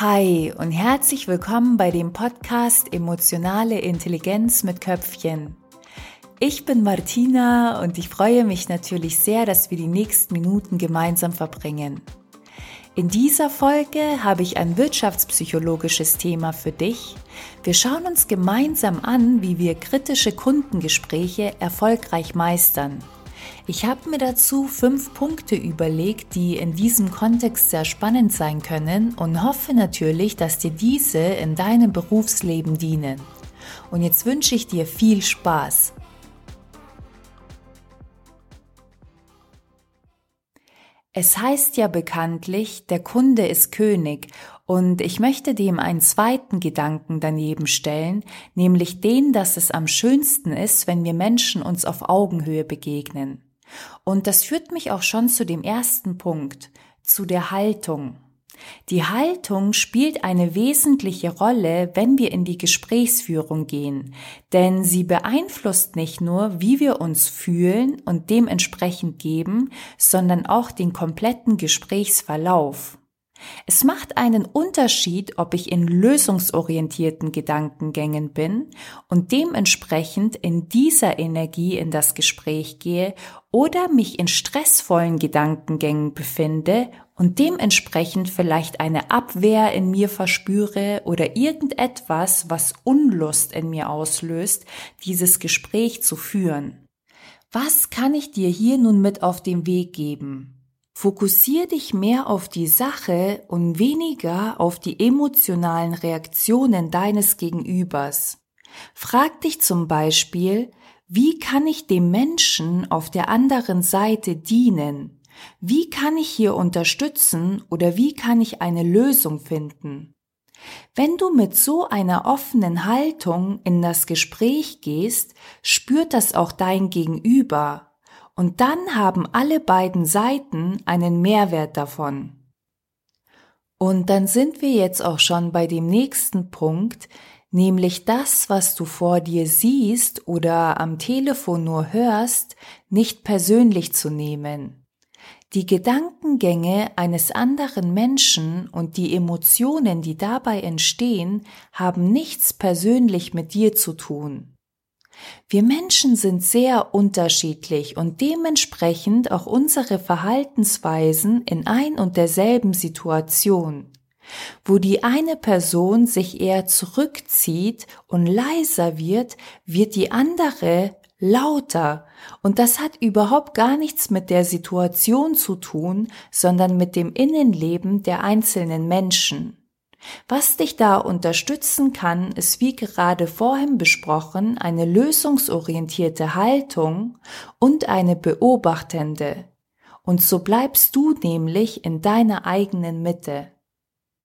Hi und herzlich willkommen bei dem Podcast Emotionale Intelligenz mit Köpfchen. Ich bin Martina und ich freue mich natürlich sehr, dass wir die nächsten Minuten gemeinsam verbringen. In dieser Folge habe ich ein wirtschaftspsychologisches Thema für dich. Wir schauen uns gemeinsam an, wie wir kritische Kundengespräche erfolgreich meistern. Ich habe mir dazu fünf Punkte überlegt, die in diesem Kontext sehr spannend sein können und hoffe natürlich, dass dir diese in deinem Berufsleben dienen. Und jetzt wünsche ich dir viel Spaß. Es heißt ja bekanntlich, der Kunde ist König und ich möchte dem einen zweiten Gedanken daneben stellen, nämlich den, dass es am schönsten ist, wenn wir Menschen uns auf Augenhöhe begegnen. Und das führt mich auch schon zu dem ersten Punkt, zu der Haltung. Die Haltung spielt eine wesentliche Rolle, wenn wir in die Gesprächsführung gehen, denn sie beeinflusst nicht nur, wie wir uns fühlen und dementsprechend geben, sondern auch den kompletten Gesprächsverlauf. Es macht einen Unterschied, ob ich in lösungsorientierten Gedankengängen bin und dementsprechend in dieser Energie in das Gespräch gehe oder mich in stressvollen Gedankengängen befinde und dementsprechend vielleicht eine Abwehr in mir verspüre oder irgendetwas, was Unlust in mir auslöst, dieses Gespräch zu führen. Was kann ich dir hier nun mit auf den Weg geben? Fokussier dich mehr auf die Sache und weniger auf die emotionalen Reaktionen deines Gegenübers. Frag dich zum Beispiel, wie kann ich dem Menschen auf der anderen Seite dienen? Wie kann ich hier unterstützen oder wie kann ich eine Lösung finden? Wenn du mit so einer offenen Haltung in das Gespräch gehst, spürt das auch dein Gegenüber und dann haben alle beiden Seiten einen Mehrwert davon. Und dann sind wir jetzt auch schon bei dem nächsten Punkt, nämlich das, was du vor dir siehst oder am Telefon nur hörst, nicht persönlich zu nehmen. Die Gedankengänge eines anderen Menschen und die Emotionen, die dabei entstehen, haben nichts persönlich mit dir zu tun. Wir Menschen sind sehr unterschiedlich und dementsprechend auch unsere Verhaltensweisen in ein und derselben Situation. Wo die eine Person sich eher zurückzieht und leiser wird, wird die andere lauter. Und das hat überhaupt gar nichts mit der Situation zu tun, sondern mit dem Innenleben der einzelnen Menschen. Was dich da unterstützen kann, ist wie gerade vorhin besprochen eine lösungsorientierte Haltung und eine beobachtende. Und so bleibst du nämlich in deiner eigenen Mitte.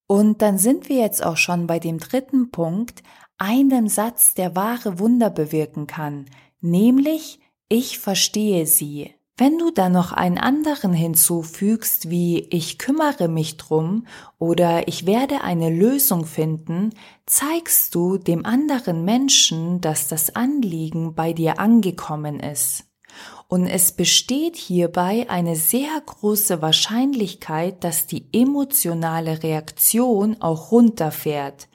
Und dann sind wir jetzt auch schon bei dem dritten Punkt, einem Satz, der wahre Wunder bewirken kann, nämlich ich verstehe sie. Wenn du dann noch einen anderen hinzufügst, wie ich kümmere mich drum oder ich werde eine Lösung finden, zeigst du dem anderen Menschen, dass das Anliegen bei dir angekommen ist. Und es besteht hierbei eine sehr große Wahrscheinlichkeit, dass die emotionale Reaktion auch runterfährt.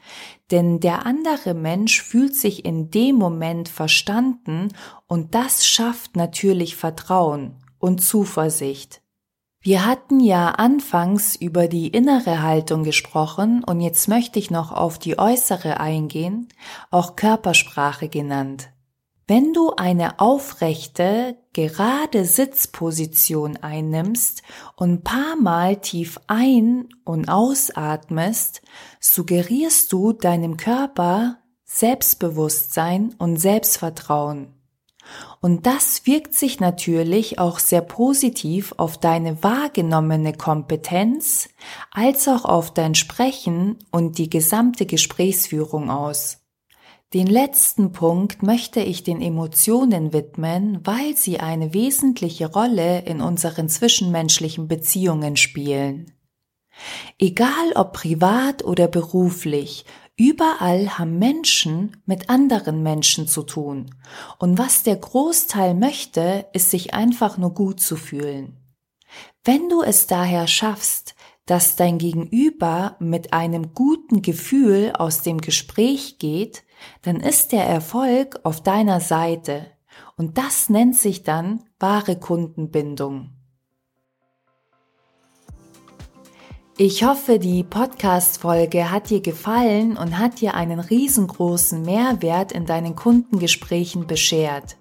Denn der andere Mensch fühlt sich in dem Moment verstanden und das schafft natürlich Vertrauen und Zuversicht. Wir hatten ja anfangs über die innere Haltung gesprochen und jetzt möchte ich noch auf die äußere eingehen, auch Körpersprache genannt. Wenn du eine aufrechte, gerade Sitzposition einnimmst und paar Mal tief ein- und ausatmest, suggerierst du deinem Körper Selbstbewusstsein und Selbstvertrauen. Und das wirkt sich natürlich auch sehr positiv auf deine wahrgenommene Kompetenz als auch auf dein Sprechen und die gesamte Gesprächsführung aus. Den letzten Punkt möchte ich den Emotionen widmen, weil sie eine wesentliche Rolle in unseren zwischenmenschlichen Beziehungen spielen. Egal ob privat oder beruflich, überall haben Menschen mit anderen Menschen zu tun. Und was der Großteil möchte, ist sich einfach nur gut zu fühlen. Wenn du es daher schaffst, dass dein Gegenüber mit einem guten Gefühl aus dem Gespräch geht, dann ist der Erfolg auf deiner Seite. Und das nennt sich dann wahre Kundenbindung. Ich hoffe, die Podcast-Folge hat dir gefallen und hat dir einen riesengroßen Mehrwert in deinen Kundengesprächen beschert.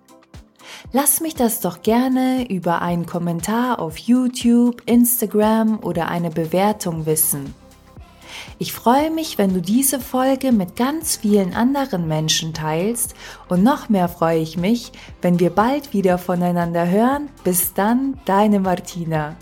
Lass mich das doch gerne über einen Kommentar auf YouTube, Instagram oder eine Bewertung wissen. Ich freue mich, wenn du diese Folge mit ganz vielen anderen Menschen teilst und noch mehr freue ich mich, wenn wir bald wieder voneinander hören. Bis dann, deine Martina.